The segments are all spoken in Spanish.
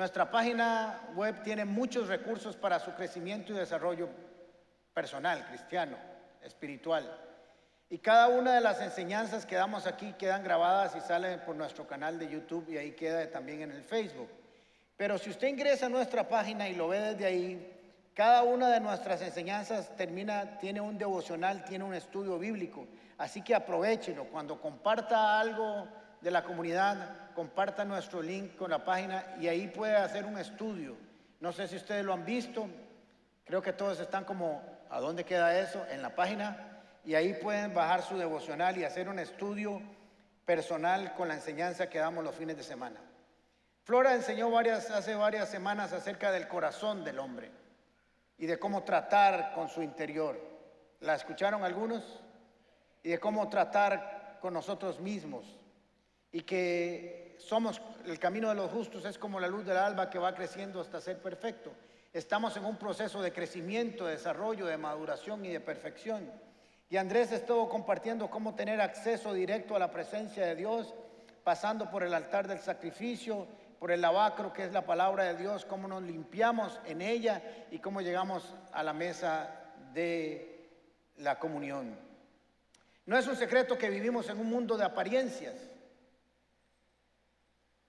Nuestra página web tiene muchos recursos para su crecimiento y desarrollo personal, cristiano, espiritual. Y cada una de las enseñanzas que damos aquí quedan grabadas y salen por nuestro canal de YouTube y ahí queda también en el Facebook. Pero si usted ingresa a nuestra página y lo ve desde ahí, cada una de nuestras enseñanzas termina, tiene un devocional, tiene un estudio bíblico. Así que aprovechelo. Cuando comparta algo de la comunidad, comparta nuestro link con la página y ahí puede hacer un estudio. No sé si ustedes lo han visto. Creo que todos están como, ¿a dónde queda eso? En la página. Y ahí pueden bajar su devocional y hacer un estudio personal con la enseñanza que damos los fines de semana. Flora enseñó varias, hace varias semanas acerca del corazón del hombre y de cómo tratar con su interior. ¿La escucharon algunos? Y de cómo tratar con nosotros mismos. Y que somos, el camino de los justos es como la luz del alba que va creciendo hasta ser perfecto. Estamos en un proceso de crecimiento, de desarrollo, de maduración y de perfección. Y Andrés estuvo compartiendo cómo tener acceso directo a la presencia de Dios, pasando por el altar del sacrificio, por el lavacro, que es la palabra de Dios, cómo nos limpiamos en ella y cómo llegamos a la mesa de la comunión. No es un secreto que vivimos en un mundo de apariencias,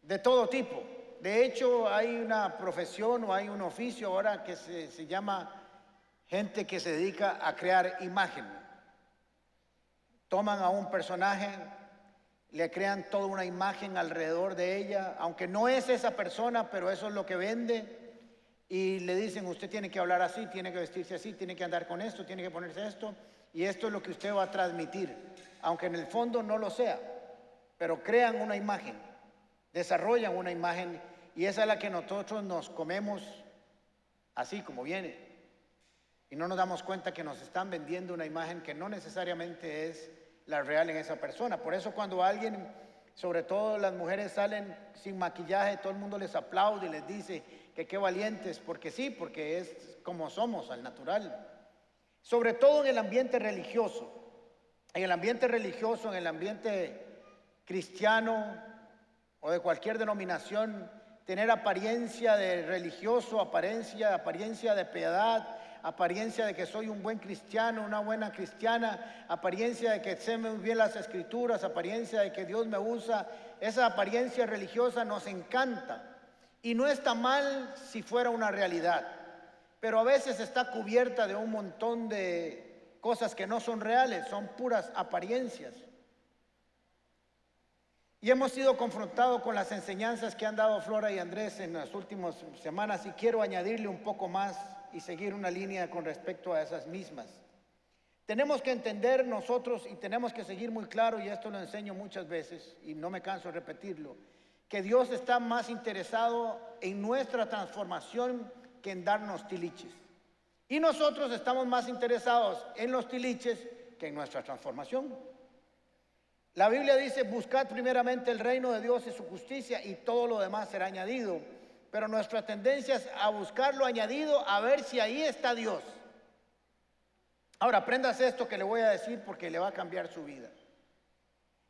de todo tipo. De hecho, hay una profesión o hay un oficio ahora que se, se llama gente que se dedica a crear imagen toman a un personaje, le crean toda una imagen alrededor de ella, aunque no es esa persona, pero eso es lo que vende, y le dicen, usted tiene que hablar así, tiene que vestirse así, tiene que andar con esto, tiene que ponerse esto, y esto es lo que usted va a transmitir, aunque en el fondo no lo sea, pero crean una imagen, desarrollan una imagen, y esa es la que nosotros nos comemos así como viene. Y no nos damos cuenta que nos están vendiendo una imagen que no necesariamente es la real en esa persona. Por eso cuando alguien, sobre todo las mujeres salen sin maquillaje, todo el mundo les aplaude y les dice que qué valientes, porque sí, porque es como somos al natural. Sobre todo en el ambiente religioso. En el ambiente religioso, en el ambiente cristiano o de cualquier denominación, tener apariencia de religioso, apariencia, apariencia de piedad, apariencia de que soy un buen cristiano, una buena cristiana, apariencia de que sé muy bien las escrituras, apariencia de que Dios me usa. Esa apariencia religiosa nos encanta y no está mal si fuera una realidad, pero a veces está cubierta de un montón de cosas que no son reales, son puras apariencias. Y hemos sido confrontados con las enseñanzas que han dado Flora y Andrés en las últimas semanas y quiero añadirle un poco más y seguir una línea con respecto a esas mismas. Tenemos que entender nosotros y tenemos que seguir muy claro, y esto lo enseño muchas veces y no me canso de repetirlo, que Dios está más interesado en nuestra transformación que en darnos tiliches. Y nosotros estamos más interesados en los tiliches que en nuestra transformación. La Biblia dice, buscad primeramente el reino de Dios y su justicia y todo lo demás será añadido pero nuestra tendencia es a buscar lo añadido, a ver si ahí está Dios. Ahora, aprendas esto que le voy a decir porque le va a cambiar su vida.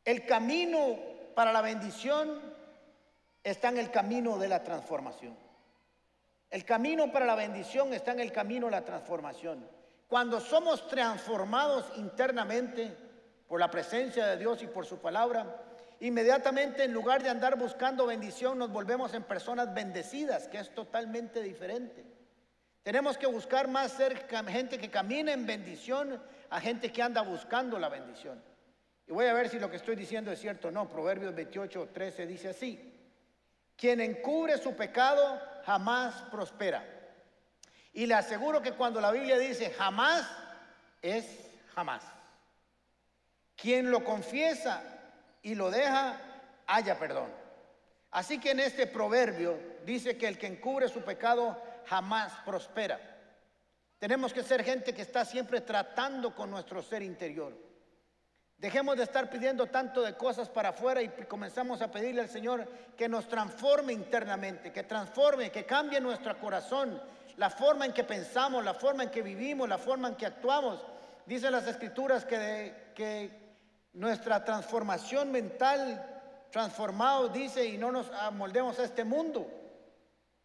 El camino para la bendición está en el camino de la transformación. El camino para la bendición está en el camino de la transformación. Cuando somos transformados internamente por la presencia de Dios y por su palabra, Inmediatamente, en lugar de andar buscando bendición, nos volvemos en personas bendecidas, que es totalmente diferente. Tenemos que buscar más ser gente que camina en bendición a gente que anda buscando la bendición. Y voy a ver si lo que estoy diciendo es cierto o no. Proverbios 28, 13 dice así. Quien encubre su pecado jamás prospera. Y le aseguro que cuando la Biblia dice jamás, es jamás. Quien lo confiesa y lo deja, haya perdón. Así que en este proverbio dice que el que encubre su pecado jamás prospera. Tenemos que ser gente que está siempre tratando con nuestro ser interior. Dejemos de estar pidiendo tanto de cosas para afuera y comenzamos a pedirle al Señor que nos transforme internamente, que transforme, que cambie nuestro corazón, la forma en que pensamos, la forma en que vivimos, la forma en que actuamos. Dice las escrituras que, que nuestra transformación mental transformado, dice, y no nos amoldemos a este mundo.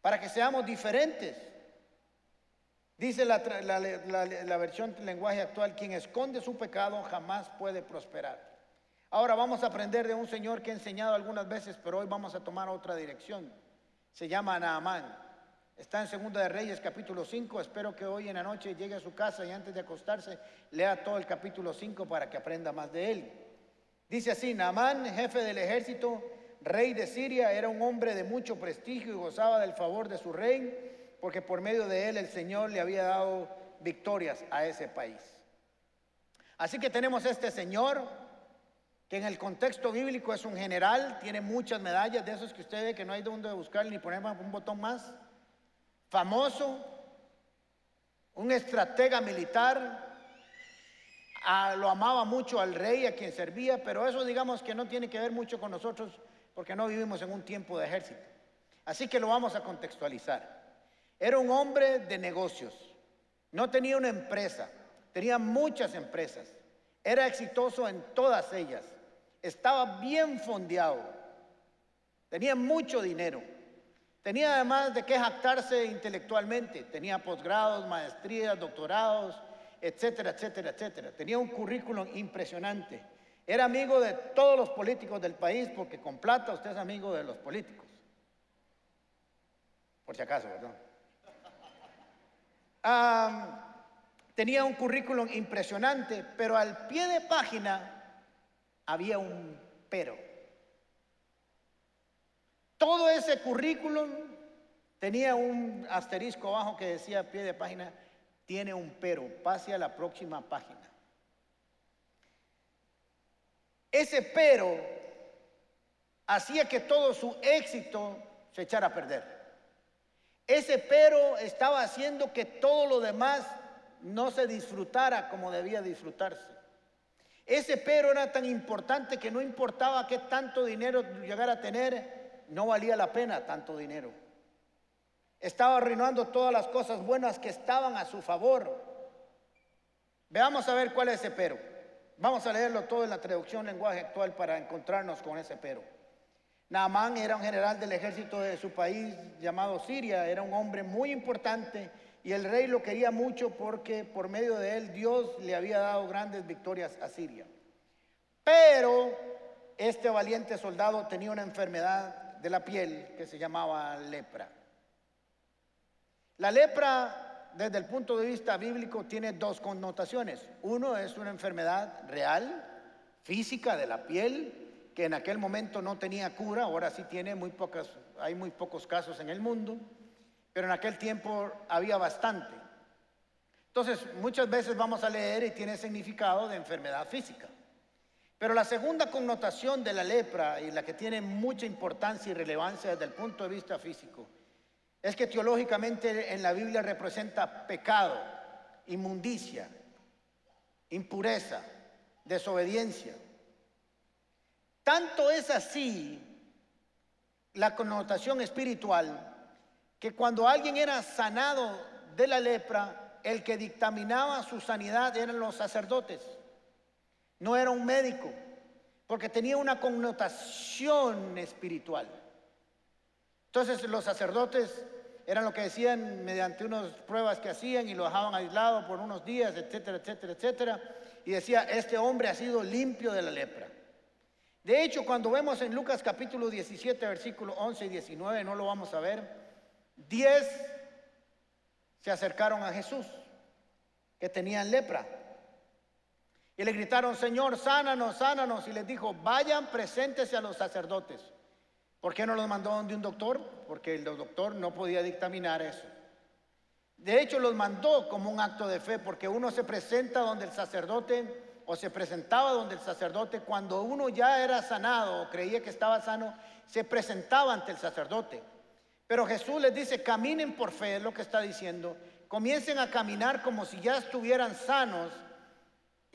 para que seamos diferentes. Dice la, la, versión del lenguaje actual, quien esconde su pecado jamás puede prosperar. Ahora vamos a aprender de un señor que he enseñado algunas veces, pero hoy vamos a tomar otra dirección. Se llama Naamán. Está en Segunda de Reyes capítulo 5. Espero que hoy en la noche llegue a su casa y antes de acostarse lea todo el capítulo 5 para que aprenda más de él. Dice así, Naamán, jefe del ejército, rey de Siria, era un hombre de mucho prestigio y gozaba del favor de su rey porque por medio de él el Señor le había dado victorias a ese país. Así que tenemos este Señor, que en el contexto bíblico es un general, tiene muchas medallas, de esos que usted ve que no hay donde buscar ni poner un botón más, famoso, un estratega militar, lo amaba mucho al rey a quien servía, pero eso digamos que no tiene que ver mucho con nosotros porque no vivimos en un tiempo de ejército. Así que lo vamos a contextualizar. Era un hombre de negocios. No tenía una empresa, tenía muchas empresas. Era exitoso en todas ellas. Estaba bien fondeado. Tenía mucho dinero. Tenía además de qué jactarse intelectualmente. Tenía posgrados, maestrías, doctorados, etcétera, etcétera, etcétera. Tenía un currículum impresionante. Era amigo de todos los políticos del país porque con plata usted es amigo de los políticos. Por si acaso, ¿verdad? tenía un currículum impresionante, pero al pie de página había un pero. Todo ese currículum tenía un asterisco abajo que decía pie de página, tiene un pero, pase a la próxima página. Ese pero hacía que todo su éxito se echara a perder. Ese pero estaba haciendo que todo lo demás no se disfrutara como debía disfrutarse. Ese pero era tan importante que no importaba qué tanto dinero llegara a tener, no valía la pena tanto dinero. Estaba arruinando todas las cosas buenas que estaban a su favor. Veamos a ver cuál es ese pero. Vamos a leerlo todo en la traducción lenguaje actual para encontrarnos con ese pero. Naamán era un general del ejército de su país llamado Siria, era un hombre muy importante y el rey lo quería mucho porque por medio de él Dios le había dado grandes victorias a Siria. Pero este valiente soldado tenía una enfermedad de la piel que se llamaba lepra. La lepra, desde el punto de vista bíblico, tiene dos connotaciones. Uno es una enfermedad real, física de la piel, que en aquel momento no tenía cura, ahora sí tiene muy pocas, hay muy pocos casos en el mundo, pero en aquel tiempo había bastante. Entonces, muchas veces vamos a leer y tiene significado de enfermedad física. Pero la segunda connotación de la lepra y la que tiene mucha importancia y relevancia desde el punto de vista físico es que teológicamente en la Biblia representa pecado, inmundicia, impureza, desobediencia. Tanto es así la connotación espiritual que cuando alguien era sanado de la lepra, el que dictaminaba su sanidad eran los sacerdotes, no era un médico, porque tenía una connotación espiritual. Entonces los sacerdotes eran lo que decían mediante unas pruebas que hacían y lo dejaban aislado por unos días, etcétera, etcétera, etcétera, y decía, este hombre ha sido limpio de la lepra. De hecho, cuando vemos en Lucas capítulo 17, versículo 11 y 19, no lo vamos a ver, 10 se acercaron a Jesús, que tenían lepra. Y le gritaron, Señor, sánanos, sánanos. Y les dijo, vayan, preséntese a los sacerdotes. ¿Por qué no los mandó donde un doctor? Porque el doctor no podía dictaminar eso. De hecho, los mandó como un acto de fe, porque uno se presenta donde el sacerdote o se presentaba donde el sacerdote, cuando uno ya era sanado o creía que estaba sano, se presentaba ante el sacerdote. Pero Jesús les dice, caminen por fe, es lo que está diciendo, comiencen a caminar como si ya estuvieran sanos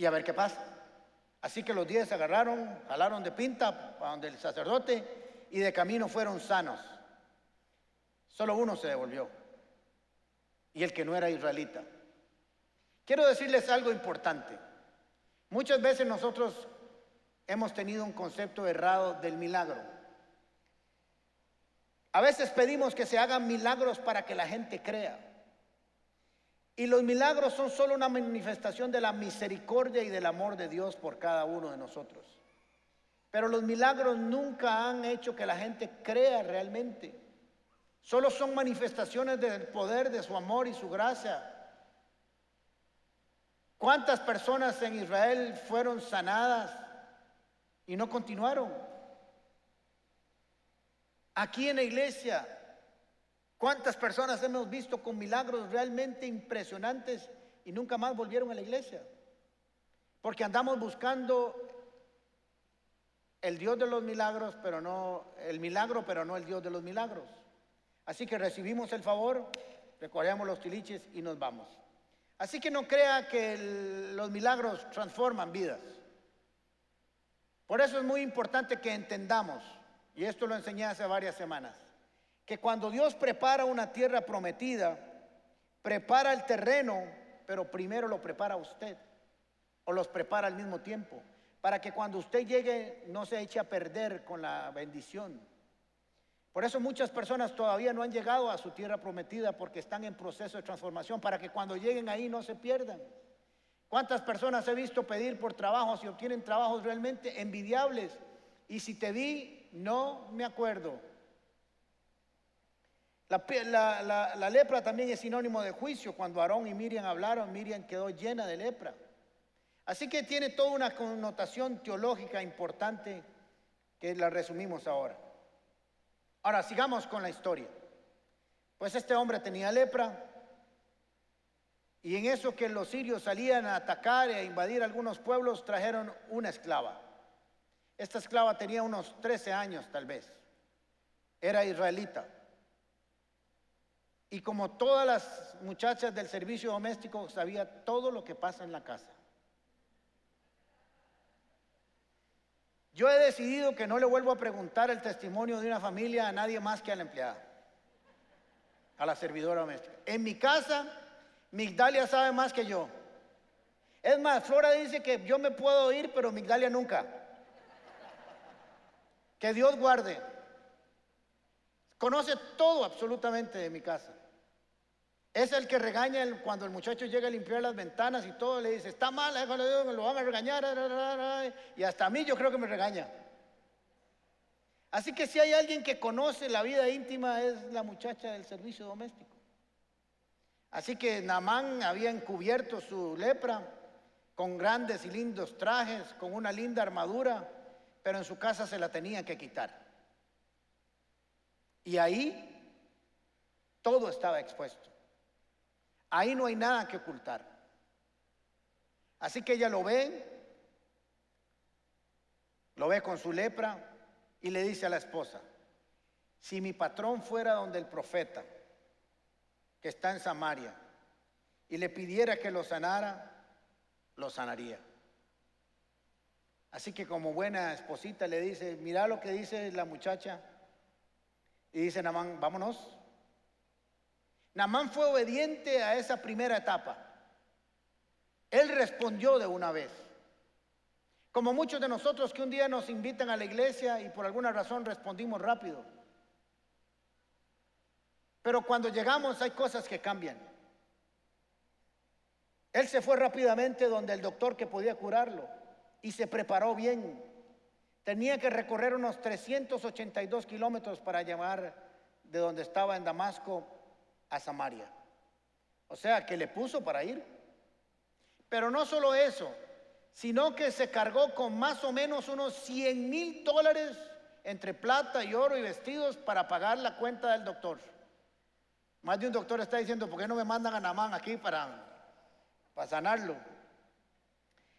y a ver qué pasa. Así que los diez se agarraron, jalaron de pinta para donde el sacerdote y de camino fueron sanos. Solo uno se devolvió y el que no era israelita. Quiero decirles algo importante. Muchas veces nosotros hemos tenido un concepto errado del milagro. A veces pedimos que se hagan milagros para que la gente crea. Y los milagros son solo una manifestación de la misericordia y del amor de Dios por cada uno de nosotros. Pero los milagros nunca han hecho que la gente crea realmente. Solo son manifestaciones del poder de su amor y su gracia. ¿Cuántas personas en Israel fueron sanadas y no continuaron? Aquí en la iglesia, ¿cuántas personas hemos visto con milagros realmente impresionantes y nunca más volvieron a la iglesia? Porque andamos buscando el Dios de los milagros, pero no el milagro, pero no el Dios de los milagros. Así que recibimos el favor, recogemos los tiliches y nos vamos. Así que no crea que los milagros transforman vidas. Por eso es muy importante que entendamos y esto lo enseñé hace varias semanas, que cuando Dios prepara una tierra prometida, prepara el terreno, pero primero lo prepara usted, o los prepara al mismo tiempo, para que cuando usted llegue no se eche a perder con la bendición. Por eso muchas personas todavía no han llegado a su tierra prometida porque están en proceso de transformación, para que cuando lleguen ahí no se pierdan. ¿Cuántas personas he visto pedir por trabajos y obtienen trabajos realmente envidiables? Y si te vi no me acuerdo. La, lepra también es sinónimo de juicio. Cuando Aarón y Miriam hablaron, Miriam quedó llena de lepra. Así que tiene toda una connotación teológica importante que la resumimos ahora. Ahora, sigamos con la historia. Pues este hombre tenía lepra y en eso que los sirios salían a atacar e invadir algunos pueblos, trajeron una esclava. Esta esclava tenía unos 13 años tal vez. Era israelita. Y como todas las muchachas del servicio doméstico, sabía todo lo que pasa en la casa. Yo he decidido que no le vuelvo a preguntar el testimonio de una familia a nadie más que a la empleada, a la servidora doméstica. En mi casa, Migdalia sabe más que yo. Es más, Flora dice que yo me puedo ir, pero Migdalia nunca. Que Dios guarde. Conoce todo absolutamente de mi casa. Es el que regaña cuando el muchacho llega a limpiar las ventanas y todo, le dice, está mal, me lo van a regañar. Y hasta a mí yo creo que me regaña. Así que si hay alguien que conoce la vida íntima es la muchacha del servicio doméstico. Así que Namán había encubierto su lepra con grandes y lindos trajes, con una linda armadura pero en su casa se la tenía que quitar. Y ahí todo estaba expuesto. Ahí no hay nada que ocultar. Así que ella lo ve, lo ve con su lepra y le dice a la esposa, si mi patrón fuera donde el profeta, que está en Samaria, y le pidiera que lo sanara, lo sanaría. Así que como buena esposita le dice, mira lo que dice la muchacha. Y dice Namán, vámonos. Namán fue obediente a esa primera etapa. Él respondió de una vez. Como muchos de nosotros que un día nos invitan a la iglesia y por alguna razón respondimos rápido. Pero cuando llegamos hay cosas que cambian. Él se fue rápidamente donde el doctor que podía curarlo y se preparó bien. Tenía que recorrer unos 382 kilómetros para llevar de donde estaba en Damasco a Samaria. O sea, que le puso para ir. Pero no solo eso, sino que se cargó con más o menos unos 100 mil dólares entre plata y oro y vestidos para pagar la cuenta del doctor. Más de un doctor está diciendo, ¿por qué no me mandan a Namán aquí para, para sanarlo?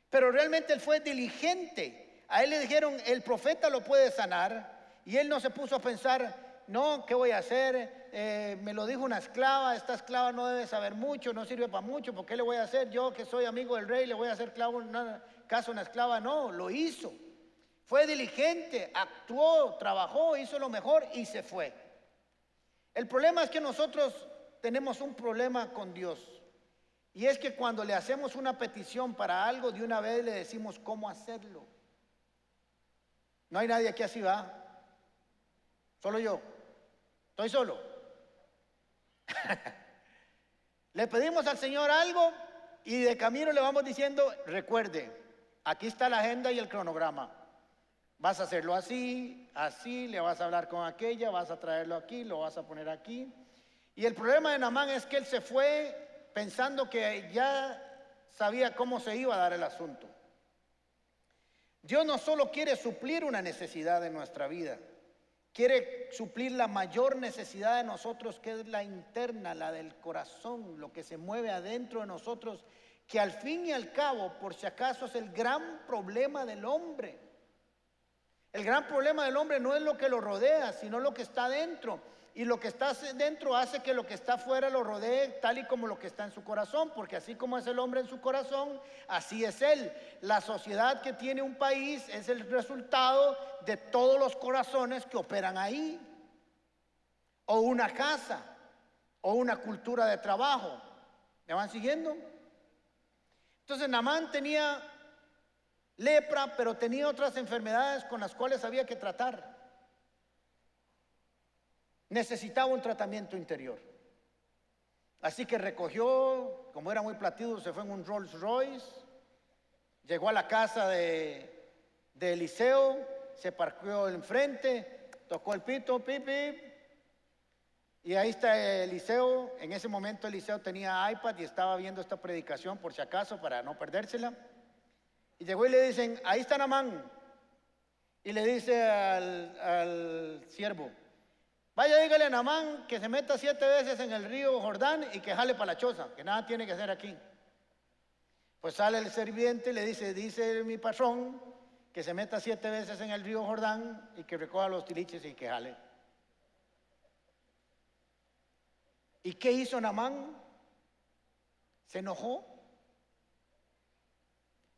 Pero realmente él fue diligente. A él le dijeron, el profeta lo puede sanar. Y él no se puso a pensar, no, ¿qué voy a hacer? Eh, me lo dijo una esclava, esta esclava no debe saber mucho, no sirve para mucho, ¿por qué le voy a hacer? Yo que soy amigo del rey, le voy a hacer caso a una esclava. No, lo hizo. Fue diligente, actuó, trabajó, hizo lo mejor y se fue. El problema es que nosotros tenemos un problema con Dios. Y es que cuando le hacemos una petición para algo, de una vez le decimos cómo hacerlo. No hay nadie aquí así va. Solo yo. Estoy solo. le pedimos al Señor algo y de camino le vamos diciendo, recuerde, aquí está la agenda y el cronograma. Vas a hacerlo así, así, le vas a hablar con aquella, vas a traerlo aquí, lo vas a poner aquí. Y el problema de Namán es que él se fue pensando que ya sabía cómo se iba a dar el asunto. Dios no solo quiere suplir una necesidad de nuestra vida, quiere suplir la mayor necesidad de nosotros, que es la interna, la del corazón, lo que se mueve adentro de nosotros, que al fin y al cabo, por si acaso, es el gran problema del hombre. El gran problema del hombre no es lo que lo rodea, sino lo que está dentro. Y lo que está dentro hace que lo que está afuera lo rodee tal y como lo que está en su corazón, porque así como es el hombre en su corazón, así es él. La sociedad que tiene un país es el resultado de todos los corazones que operan ahí. O una casa, o una cultura de trabajo. ¿Me van siguiendo? Entonces Namán tenía lepra, pero tenía otras enfermedades con las cuales había que tratar necesitaba un tratamiento interior. Así que recogió, como era muy platido, se fue en un Rolls Royce, llegó a la casa de, de Eliseo, se parqueó enfrente, tocó el pito, pipi, y ahí está Eliseo. En ese momento Eliseo tenía iPad y estaba viendo esta predicación por si acaso para no perdérsela. Y llegó y le dicen, ahí está Namán. Y le dice al, al siervo, Vaya, dígale a Namán que se meta siete veces en el río Jordán y que jale para la choza, que nada tiene que hacer aquí. Pues sale el serviente y le dice, dice mi patrón, que se meta siete veces en el río Jordán y que recoja los tiliches y que jale. ¿Y qué hizo Namán? Se enojó.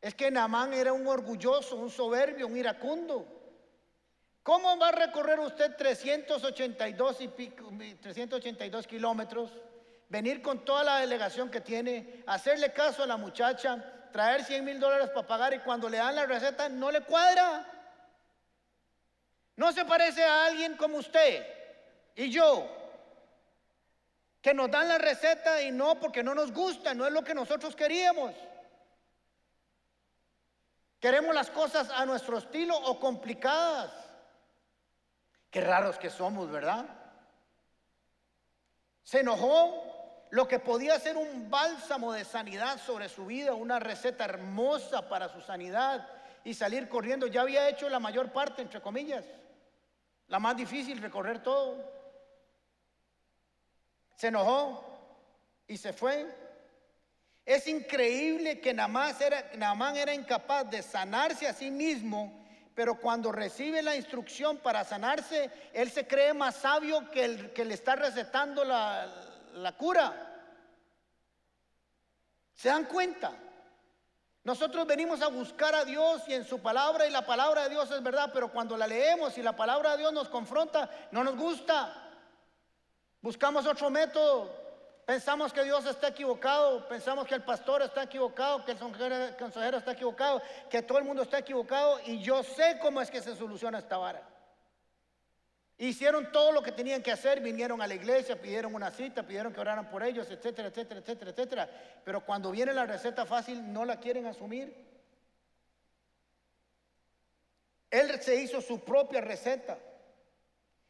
Es que Namán era un orgulloso, un soberbio, un iracundo. ¿Cómo va a recorrer usted 382, y 382 kilómetros? Venir con toda la delegación que tiene, hacerle caso a la muchacha, traer 100 mil dólares para pagar y cuando le dan la receta no le cuadra. No se parece a alguien como usted y yo, que nos dan la receta y no porque no nos gusta, no es lo que nosotros queríamos. Queremos las cosas a nuestro estilo o complicadas. Qué raros que somos, ¿verdad? Se enojó lo que podía ser un bálsamo de sanidad sobre su vida, una receta hermosa para su sanidad y salir corriendo. Ya había hecho la mayor parte, entre comillas, la más difícil, recorrer todo. Se enojó y se fue. Es increíble que Namán era, era incapaz de sanarse a sí mismo pero cuando recibe la instrucción para sanarse, él se cree más sabio que el que le está recetando la, cura. ¿Se dan cuenta? Nosotros venimos a buscar a Dios y en su palabra y la palabra de Dios es verdad, pero cuando la leemos y la palabra de Dios nos confronta, no nos gusta. Buscamos otro método. Pensamos que Dios está equivocado, pensamos que el pastor está equivocado, que el consejero está equivocado, que todo el mundo está equivocado y yo sé cómo es que se soluciona esta vara. Hicieron todo lo que tenían que hacer, vinieron a la iglesia, pidieron una cita, pidieron que oraran por ellos, etcétera, etcétera, etcétera, etcétera. Pero cuando viene la receta fácil no la quieren asumir. Él se hizo su propia receta.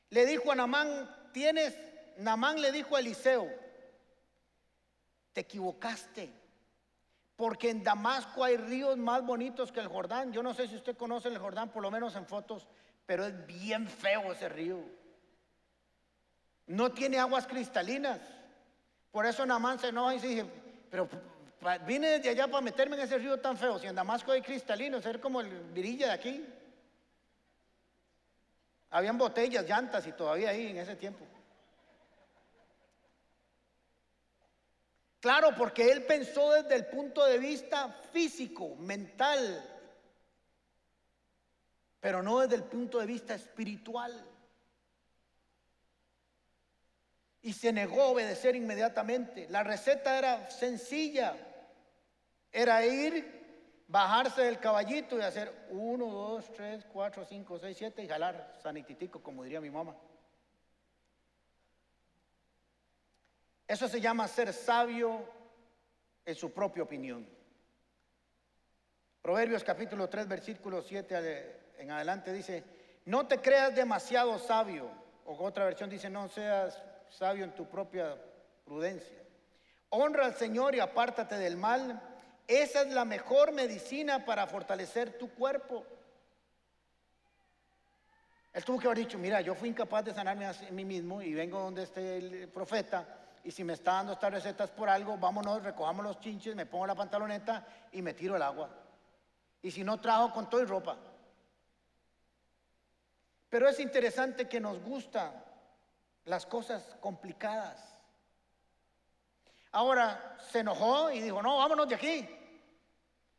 Le dijo a Namán, tienes, Namán le dijo a Eliseo, te equivocaste. Porque en Damasco hay ríos más bonitos que el Jordán. Yo no sé si usted conoce el Jordán, por lo menos en fotos, pero es bien feo ese río. No tiene aguas cristalinas. Por eso Namán se enoja y se dice, pero vine desde allá para meterme en ese río tan feo. Si en Damasco hay cristalinos, ser como el virilla de aquí. Habían botellas, llantas y todavía ahí en ese tiempo. Claro, porque él pensó desde el punto de vista físico, mental, pero no desde el punto de vista espiritual. Y se negó a obedecer inmediatamente. La receta era sencilla. Era ir, bajarse del caballito y hacer uno, dos, tres, cuatro, cinco, seis, siete y jalar sanititico, como diría mi mamá. Eso se llama ser sabio en su propia opinión. Proverbios capítulo 3, versículo 7 en adelante dice, no te creas demasiado sabio, o otra versión dice, no seas sabio en tu propia prudencia. Honra al Señor y apártate del mal. Esa es la mejor medicina para fortalecer tu cuerpo. Él tuvo que haber dicho, mira, yo fui incapaz de sanarme a mí mismo y vengo donde esté el profeta y si me está dando estas recetas por algo, vámonos, recojamos los chinches, me pongo la pantaloneta y me tiro el agua. Y si no, trajo con todo y ropa. Pero es interesante que nos gustan las cosas complicadas. Ahora se enojó y dijo, no, vámonos de aquí.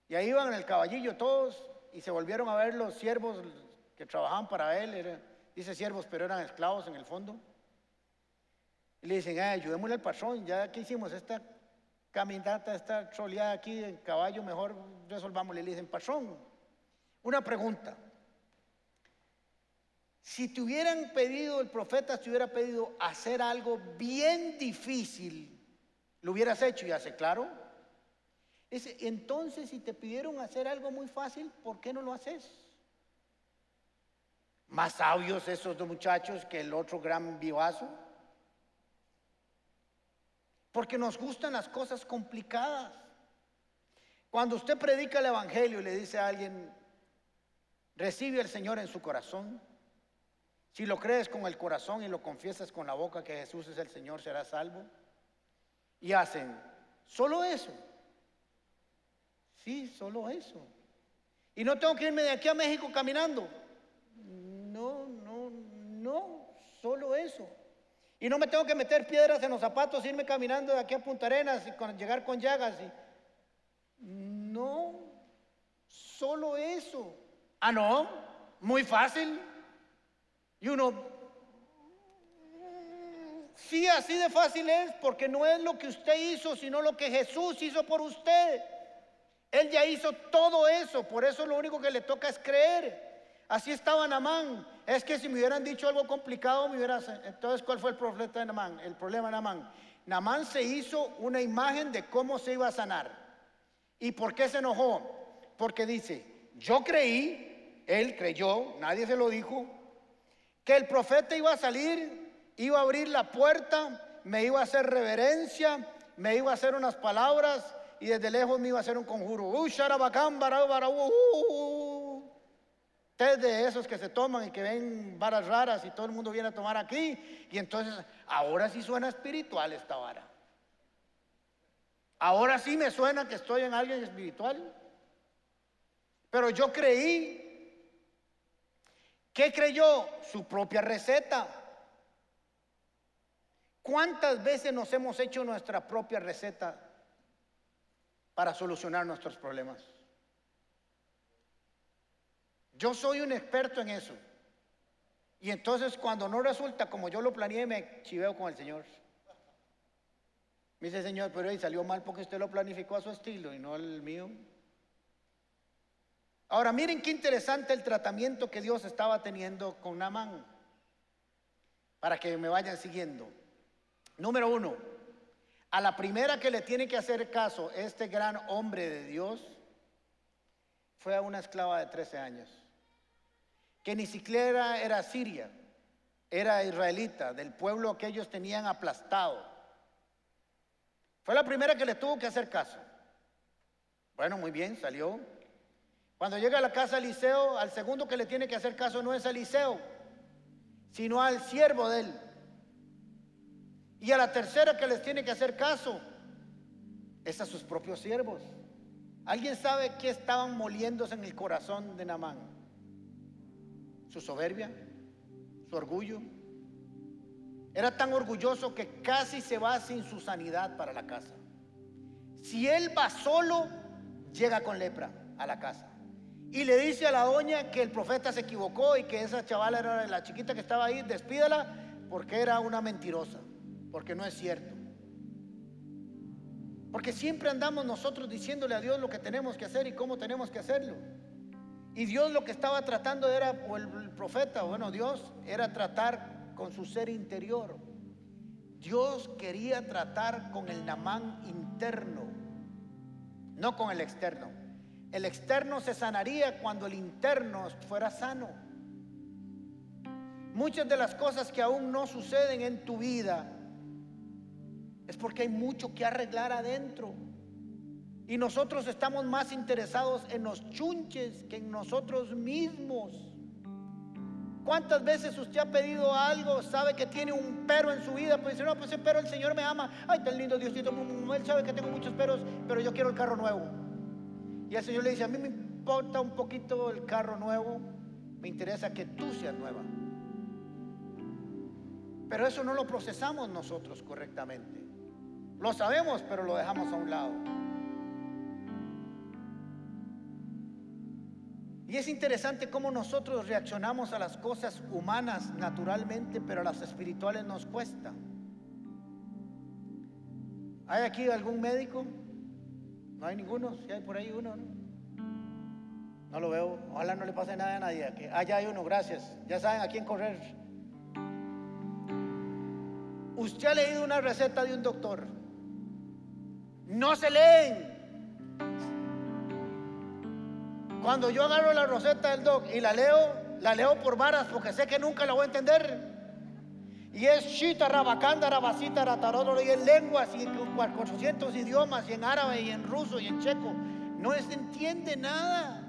Y ahí iban en el caballillo todos y se volvieron a ver los siervos que trabajaban para él. dice siervos, pero eran esclavos en el fondo. Y le dicen, ah, ayudémosle al patrón, ya que hicimos esta caminata, esta troleada aquí en caballo, mejor resolvámosle. Le dicen, patrón, una pregunta. Si te hubieran pedido, el profeta te hubiera pedido hacer algo bien difícil, ¿lo hubieras hecho? Y hace, claro. Dice, entonces si te pidieron hacer algo muy fácil, ¿por qué no lo haces? Más sabios esos dos muchachos que el otro gran vivazo. Porque nos gustan las cosas complicadas. Cuando usted predica el Evangelio y le dice a alguien, recibe al Señor en su corazón, si lo crees con el corazón y lo confiesas con la boca que Jesús es el Señor, serás salvo. Y hacen solo eso. Sí, solo eso. Y no tengo que irme de aquí a México caminando. No, no, no, solo eso. Y no me tengo que meter piedras en los zapatos, irme caminando de aquí a Punta Arenas y con, llegar con llagas. No, solo eso. Ah, no, muy fácil. Y uno, sí, así de fácil es, porque no es lo que usted hizo, sino lo que Jesús hizo por usted. Él ya hizo todo eso, por eso lo único que le toca es creer. Así estaba Namán. Es que si me hubieran dicho algo complicado, me hubiera... Entonces, ¿cuál fue el profeta de Namán? El problema de Namán. Namán se hizo una imagen de cómo se iba a sanar. ¿Y por qué se enojó? Porque dice, yo creí, él creyó, nadie se lo dijo, que el profeta iba a salir, iba a abrir la puerta, me iba a hacer reverencia, me iba a hacer unas palabras y desde lejos me iba a hacer un conjuro. Ustedes de esos que se toman y que ven varas raras y todo el mundo viene a tomar aquí. Y entonces, ahora sí suena espiritual esta vara. Ahora sí me suena que estoy en alguien espiritual. Pero yo creí ¿Qué creyó? Su propia receta. ¿Cuántas veces nos hemos hecho nuestra propia receta para solucionar nuestros problemas? Yo soy un experto en eso. Y entonces cuando no resulta como yo lo planeé, me chiveo con el Señor. Me dice, Señor, pero ahí salió mal porque usted lo planificó a su estilo y no al mío. Ahora miren qué interesante el tratamiento que Dios estaba teniendo con Namán. Para que me vayan siguiendo. Número uno, a la primera que le tiene que hacer caso este gran hombre de Dios fue a una esclava de 13 años, que ni siquiera era siria, era israelita, del pueblo que ellos tenían aplastado. Fue la primera que le tuvo que hacer caso. Bueno, muy bien, salió, cuando llega a la casa Eliseo, al segundo que le tiene que hacer caso no es a Eliseo, sino al siervo de él. Y a la tercera que les tiene que hacer caso es a sus propios siervos. ¿Alguien sabe qué estaban moliéndose en el corazón de Namán? Su soberbia, su orgullo. Era tan orgulloso que casi se va sin su sanidad para la casa. Si él va solo, llega con lepra a la casa. Y le dice a la doña que el profeta se equivocó y que esa chavala era la chiquita que estaba ahí, despídala porque era una mentirosa, porque no es cierto. Porque siempre andamos nosotros diciéndole a Dios lo que tenemos que hacer y cómo tenemos que hacerlo. Y Dios lo que estaba tratando era, o el, profeta, bueno, Dios era tratar con su ser interior. Dios quería tratar con el Namán interno, no con el externo. El externo se sanaría cuando el interno fuera sano. Muchas de las cosas que aún no suceden en tu vida es porque hay mucho que arreglar adentro. Y nosotros estamos más interesados en los chunches que en nosotros mismos. ¿Cuántas veces usted ha pedido algo, sabe que tiene un pero en su vida? Pues dice, no, pues pero el Señor me ama. Ay, tan lindo Diosito. Él sabe que tengo muchos peros, pero yo quiero el carro nuevo. Y el Señor le dice, a mí me importa un poquito el carro nuevo, me interesa que tú seas nueva. Pero eso no lo procesamos nosotros correctamente. Lo sabemos, pero lo dejamos a un lado. Y es interesante cómo nosotros reaccionamos a las cosas humanas naturalmente, pero a las espirituales nos cuesta. ¿Hay aquí algún médico? No hay ninguno, si hay por ahí uno. ¿no? lo veo, ojalá no le pase nada a nadie. Aquí. Ah, ya hay uno, gracias. Ya saben a quién correr. Usted ha leído una receta de un doctor. No se leen. Cuando yo agarro la receta del doc y la leo, la leo por varas porque sé que nunca la voy a entender. Y es shita, rabacanda, rabacita, ratarodoro, y en lenguas, y en 400 idiomas, y en árabe, y en ruso, y en checo. No se entiende nada.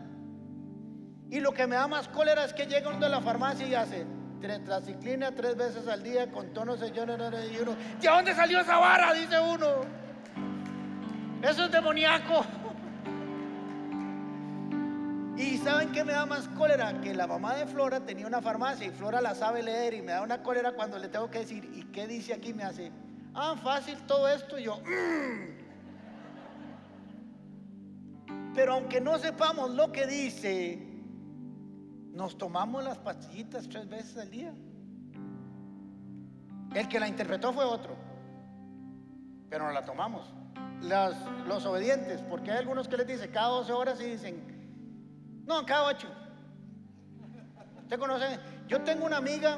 Y lo que me da más cólera es que llega uno de la farmacia y hace tetraciclina tres veces al día con tonos de y uno. ¿De dónde salió esa vara? Dice uno. Eso es demoníaco. Y ¿saben qué me da más cólera? Que la mamá de Flora tenía una farmacia y Flora la sabe leer y me da una cólera cuando le tengo que decir, ¿y qué dice aquí? Me hace, ah, fácil todo esto. Y yo, mm". pero aunque no sepamos lo que dice, nos tomamos las pastillitas tres veces al día. El que la interpretó fue otro, pero no la tomamos. los obedientes, porque hay algunos que les dicen cada 12 horas y dicen, no, cada ocho. ¿Usted conoce? Yo tengo una amiga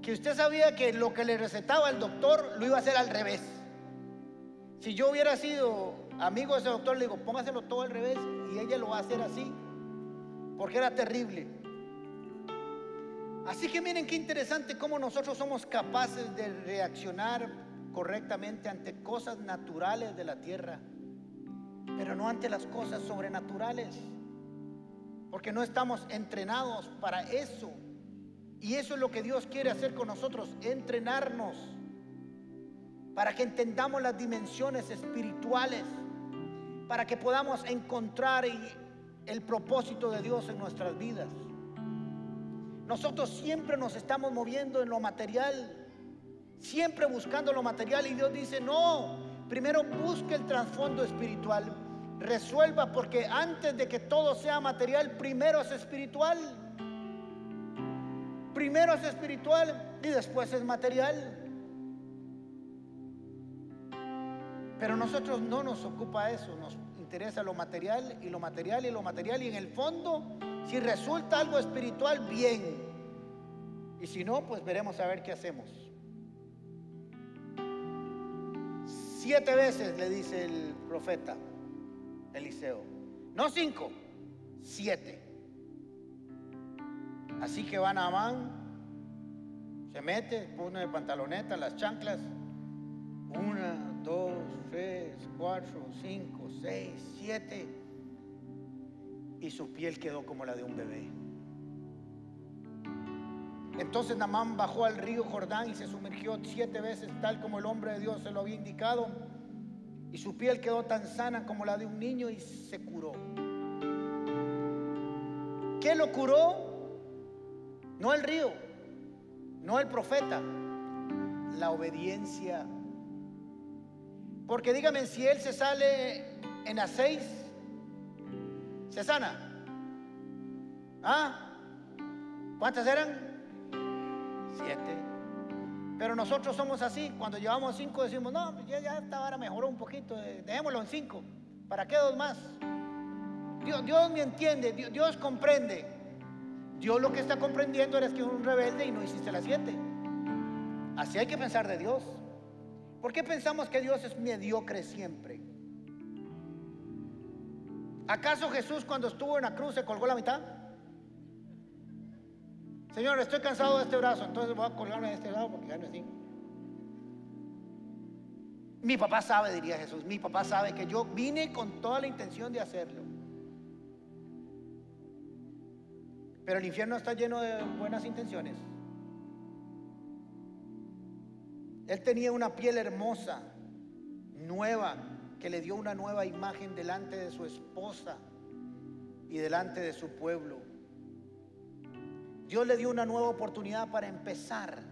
que usted sabía que lo que le recetaba el doctor lo iba a hacer al revés. Si yo hubiera sido amigo de ese doctor, le digo, póngaselo todo al revés y ella lo va a hacer así, porque era terrible. Así que miren qué interesante cómo nosotros somos capaces de reaccionar correctamente ante cosas naturales de la tierra, pero no ante las cosas sobrenaturales porque no estamos entrenados para eso. Y eso es lo que Dios quiere hacer con nosotros, entrenarnos para que entendamos las dimensiones espirituales, para que podamos encontrar el propósito de Dios en nuestras vidas. Nosotros siempre nos estamos moviendo en lo material, siempre buscando lo material y Dios dice, no, primero busque el trasfondo espiritual resuelva, porque antes de que todo sea material, primero es espiritual. Primero es espiritual y después es material. Pero nosotros no nos ocupa eso, nos interesa lo material y lo material y lo material. Y en el fondo, si resulta algo espiritual, bien. Y si no, pues veremos a ver qué hacemos. Siete veces le dice el profeta, Eliseo. No cinco, siete. Así que van a se mete, pone de pantaloneta, las chanclas. Una, dos, tres, cuatro, cinco, seis, siete. Y su piel quedó como la de un bebé. Entonces Namán bajó al río Jordán y se sumergió siete veces, tal como el hombre de Dios se lo había indicado y su piel quedó tan sana como la de un niño y se curó. ¿Qué lo curó? No el río, no el profeta, la obediencia. Porque dígame, si él se sale en las seis, se sana. ¿Ah? ¿Cuántas eran? Siete. Pero nosotros somos así. Cuando llevamos cinco decimos, no, pues ya, ya esta mejoró un poquito, eh, dejémoslo en cinco. ¿Para qué dos más? Dios, Dios me entiende, Dios, comprende. Dios lo que está comprendiendo es que es un rebelde y no hiciste las siete. Así hay que pensar de Dios. ¿Por qué pensamos que Dios es mediocre siempre? ¿Acaso Jesús cuando estuvo en la cruz se colgó la mitad? Señor, estoy cansado de este brazo, entonces voy a colgarme de este lado porque ya no es así. Mi papá sabe, diría Jesús, mi papá sabe que yo vine con toda la intención de hacerlo. Pero el infierno está lleno de buenas intenciones. Él tenía una piel hermosa, nueva, que le dio una nueva imagen delante de su esposa y delante de su pueblo. Dios le dio una nueva oportunidad para empezar.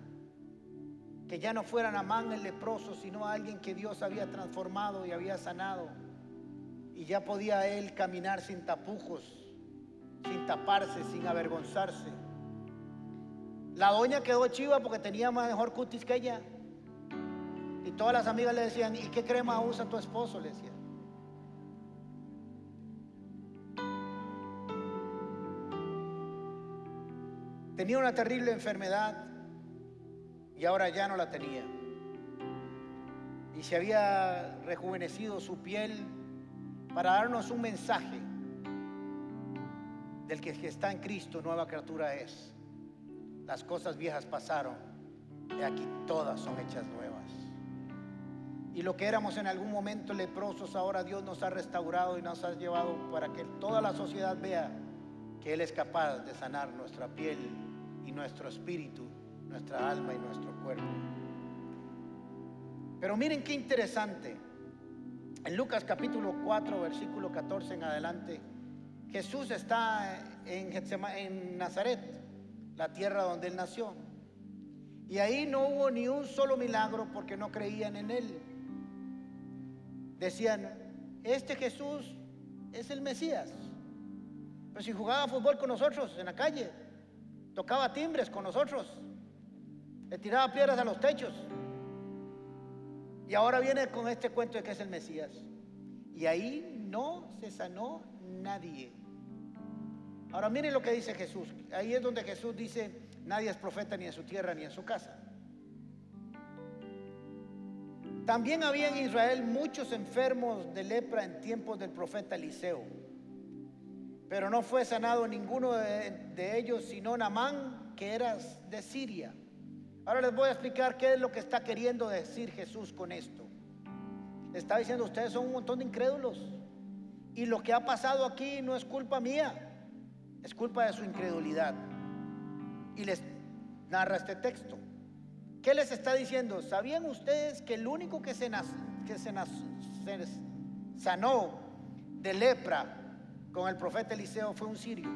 Que ya no fuera Namán el leproso, sino alguien que Dios había transformado y había sanado. Y ya podía él caminar sin tapujos, sin taparse, sin avergonzarse. La doña quedó chiva porque tenía mejor cutis que ella. Y todas las amigas le decían, ¿y qué crema usa tu esposo? Le decían. Tenía una terrible enfermedad y ahora ya no la tenía. Y se había rejuvenecido su piel para darnos un mensaje del que, está en Cristo, nueva criatura es. Las cosas viejas pasaron y aquí todas son hechas nuevas. Y lo que éramos en algún momento leprosos, ahora Dios nos ha restaurado y nos ha llevado para que toda la sociedad vea que Él es capaz de sanar nuestra piel y nuestro espíritu, nuestra alma y nuestro cuerpo. Pero miren qué interesante. En Lucas capítulo 4, versículo 14 en adelante, Jesús está en, Nazaret, la tierra donde Él nació. Y ahí no hubo ni un solo milagro porque no creían en Él. Decían, este Jesús es el Mesías. Pero si jugaba fútbol con nosotros en la calle, tocaba timbres con nosotros, le tiraba piedras a los techos. Y ahora viene con este cuento de que es el Mesías. Y ahí no se sanó nadie. Ahora miren lo que dice Jesús. Ahí es donde Jesús dice, nadie es profeta ni en su tierra ni en su casa. También había en Israel muchos enfermos de lepra en tiempos del profeta Eliseo. Pero no fue sanado ninguno de, ellos, sino Namán, que era de Siria. Ahora les voy a explicar qué es lo que está queriendo decir Jesús con esto. está diciendo, ustedes son un montón de incrédulos. Y lo que ha pasado aquí no es culpa mía, es culpa de su incredulidad. Y les narra este texto. ¿Qué les está diciendo? ¿Sabían ustedes que el único que se, que se, sanó de lepra con el profeta Eliseo fue un sirio?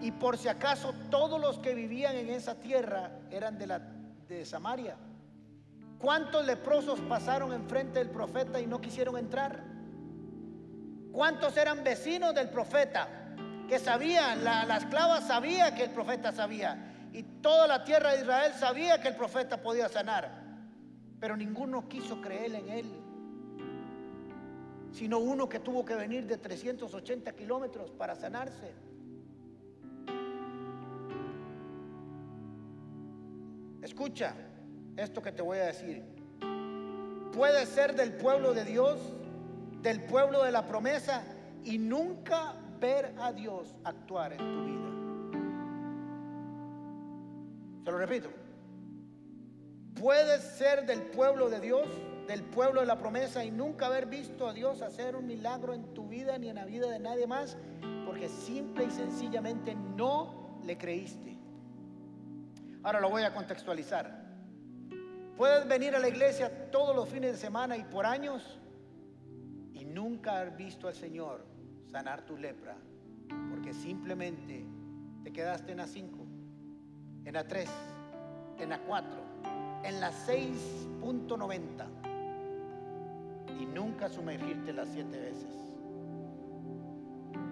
Y por si acaso todos los que vivían en esa tierra eran de, la, de Samaria. ¿Cuántos leprosos pasaron enfrente del profeta y no quisieron entrar? ¿Cuántos eran vecinos del profeta? Que sabían, la, la esclava sabía que el profeta sabía y toda la tierra de Israel sabía que el profeta podía sanar, pero ninguno quiso creer en él, sino uno que tuvo que venir de 380 kilómetros para sanarse. Escucha esto que te voy a decir. Puedes ser del pueblo de Dios, del pueblo de la promesa y nunca ver a Dios actuar en tu vida. Se lo repito. Puedes ser del pueblo de Dios, del pueblo de la promesa y nunca haber visto a Dios hacer un milagro en tu vida ni en la vida de nadie más, porque simple y sencillamente no le creíste. Ahora lo voy a contextualizar. Puedes venir a la iglesia todos los fines de semana y por años y nunca haber visto al Señor sanar tu lepra, porque simplemente te quedaste en las cinco en la 3, en la 4, en la 6.90 y nunca sumergirte las siete veces.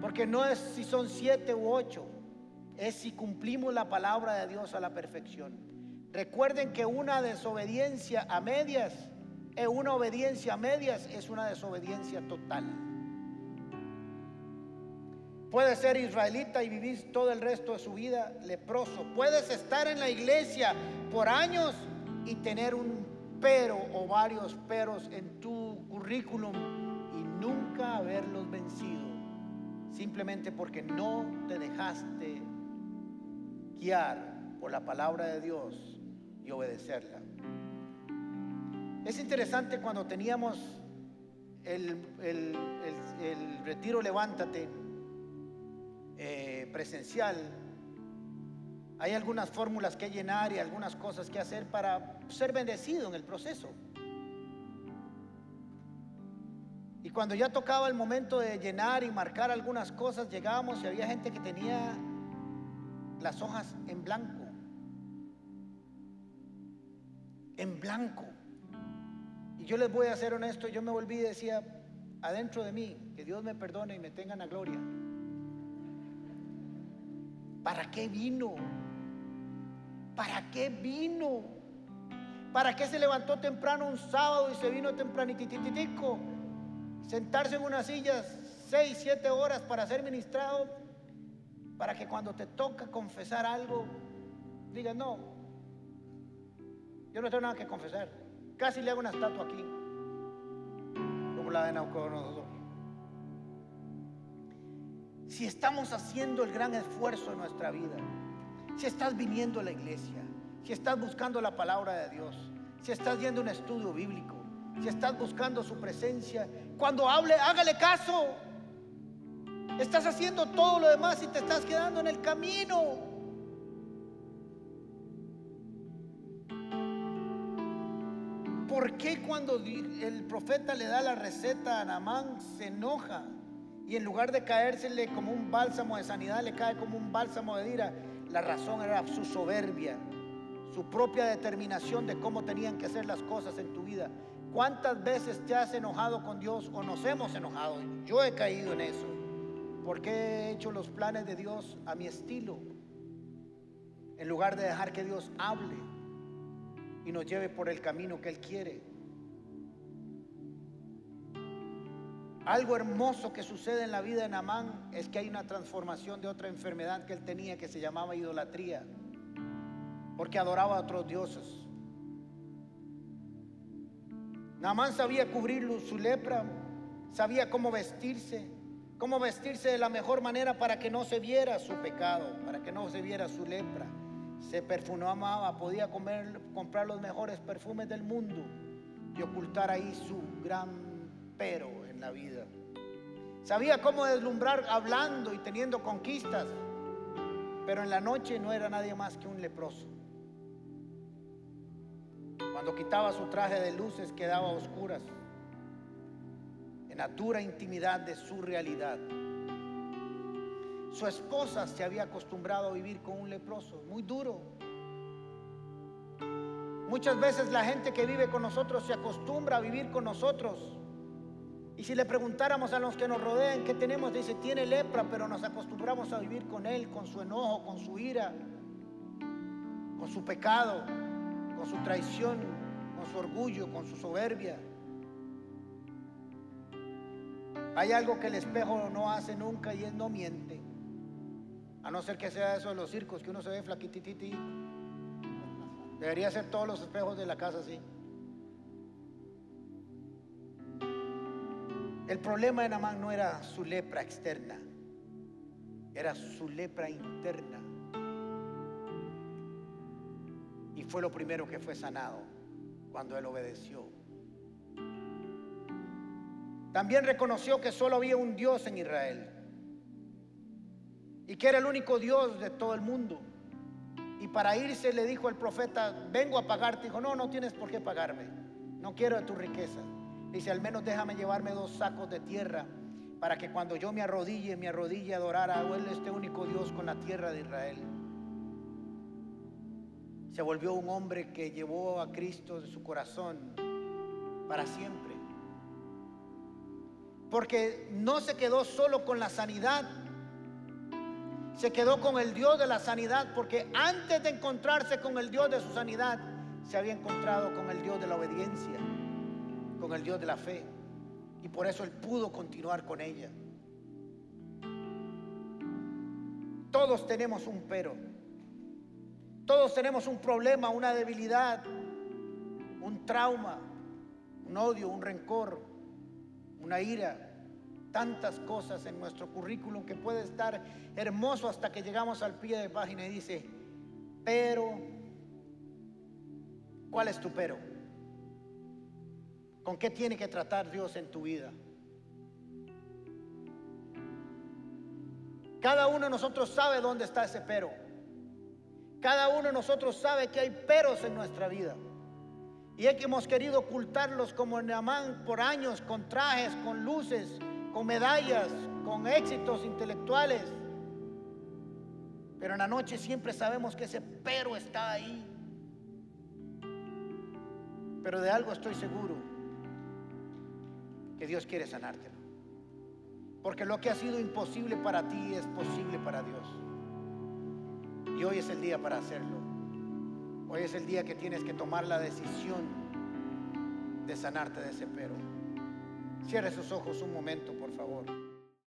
Porque no es si son siete u ocho, es si cumplimos la palabra de Dios a la perfección. Recuerden que una desobediencia a medias, es una obediencia a medias es una desobediencia total. Puedes ser israelita y vivir todo el resto de su vida leproso. Puedes estar en la iglesia por años y tener un pero o varios peros en tu currículum y nunca haberlos vencido, simplemente porque no te dejaste guiar por la palabra de Dios y obedecerla. Es interesante cuando teníamos el, retiro Levántate eh, presencial, hay algunas fórmulas que llenar y algunas cosas que hacer para ser bendecido en el proceso. Y cuando ya tocaba el momento de llenar y marcar algunas cosas, llegábamos y había gente que tenía las hojas en blanco. En blanco. Y yo les voy a ser honesto, yo me volví y decía, adentro de mí, que Dios me perdone y me tenga en la gloria. ¿Para qué vino? ¿Para qué vino? ¿Para qué se levantó temprano un sábado y se vino tempranitititico? Sentarse en una silla seis, siete horas para ser ministrado, para que cuando te toca confesar algo, digas, no, yo no tengo nada que confesar. Casi le hago una estatua aquí, como la de Naucodonosor. Si estamos haciendo el gran esfuerzo en nuestra vida, si estás viniendo a la iglesia, si estás buscando la palabra de Dios, si estás yendo a un estudio bíblico, si estás buscando su presencia, cuando hable, hágale caso. Estás haciendo todo lo demás y te estás quedando en el camino. ¿Por qué cuando el profeta le da la receta a Namán se enoja? Y en lugar de caérsele como un bálsamo de sanidad, le cae como un bálsamo de ira. La razón era su soberbia, su propia determinación de cómo tenían que hacer las cosas en tu vida. ¿Cuántas veces te has enojado con Dios o nos hemos enojado? Yo he caído en eso. Porque he hecho los planes de Dios a mi estilo. En lugar de dejar que Dios hable y nos lleve por el camino que Él quiere. Algo hermoso que sucede en la vida de Namán es que hay una transformación de otra enfermedad que él tenía que se llamaba idolatría, porque adoraba a otros dioses. Namán sabía cubrir su lepra, sabía cómo vestirse, cómo vestirse de la mejor manera para que no se viera su pecado, para que no se viera su lepra. Se perfumaba, podía comer, comprar los mejores perfumes del mundo y ocultar ahí su gran pero la vida. Sabía cómo deslumbrar hablando y teniendo conquistas, pero en la noche no era nadie más que un leproso. Cuando quitaba su traje de luces quedaba a oscuras, en la dura intimidad de su realidad. Su esposa se había acostumbrado a vivir con un leproso, muy duro. Muchas veces la gente que vive con nosotros se acostumbra a vivir con nosotros y si le preguntáramos a los que nos rodean qué tenemos, dice, tiene lepra, pero nos acostumbramos a vivir con él, con su enojo, con su ira, con su pecado, con su traición, con su orgullo, con su soberbia. Hay algo que el espejo no hace nunca y él no miente. A no ser que sea eso de los circos, que uno se ve flaquitititi. Debería ser todos los espejos de la casa así. El problema de Namán no era su lepra externa, era su lepra interna. Y fue lo primero que fue sanado cuando él obedeció. También reconoció que solo había un Dios en Israel y que era el único Dios de todo el mundo. Y para irse le dijo el profeta, vengo a pagarte. Dijo, no, no tienes por qué pagarme. No quiero de tu riqueza. Dice, al menos déjame llevarme dos sacos de tierra para que cuando yo me arrodille, me arrodille a adorar a Él, este único Dios con la tierra de Israel. Se volvió un hombre que llevó a Cristo de su corazón para siempre. Porque no se quedó solo con la sanidad, se quedó con el Dios de la sanidad, porque antes de encontrarse con el Dios de su sanidad, se había encontrado con el Dios de la obediencia con el Dios de la fe. Y por eso él pudo continuar con ella. Todos tenemos un pero. Todos tenemos un problema, una debilidad. un trauma, un odio, un rencor, una ira, tantas cosas en nuestro currículum que puede estar hermoso hasta que llegamos al pie de página y dice, pero, ¿cuál es tu pero? ¿Con qué tiene que tratar Dios en tu vida? Cada uno de nosotros sabe dónde está ese pero. Cada uno de nosotros sabe que hay peros en nuestra vida. Y es que hemos querido ocultarlos como en Amán por años, con trajes, con luces, con medallas, con éxitos intelectuales. Pero en la noche siempre sabemos que ese pero está ahí. Pero de algo estoy seguro, que Dios quiere sanártelo. Porque lo que ha sido imposible para ti es posible para Dios. Y hoy es el día para hacerlo. Hoy es el día que tienes que tomar la decisión de sanarte de ese pero. Cierre sus ojos un momento, por favor.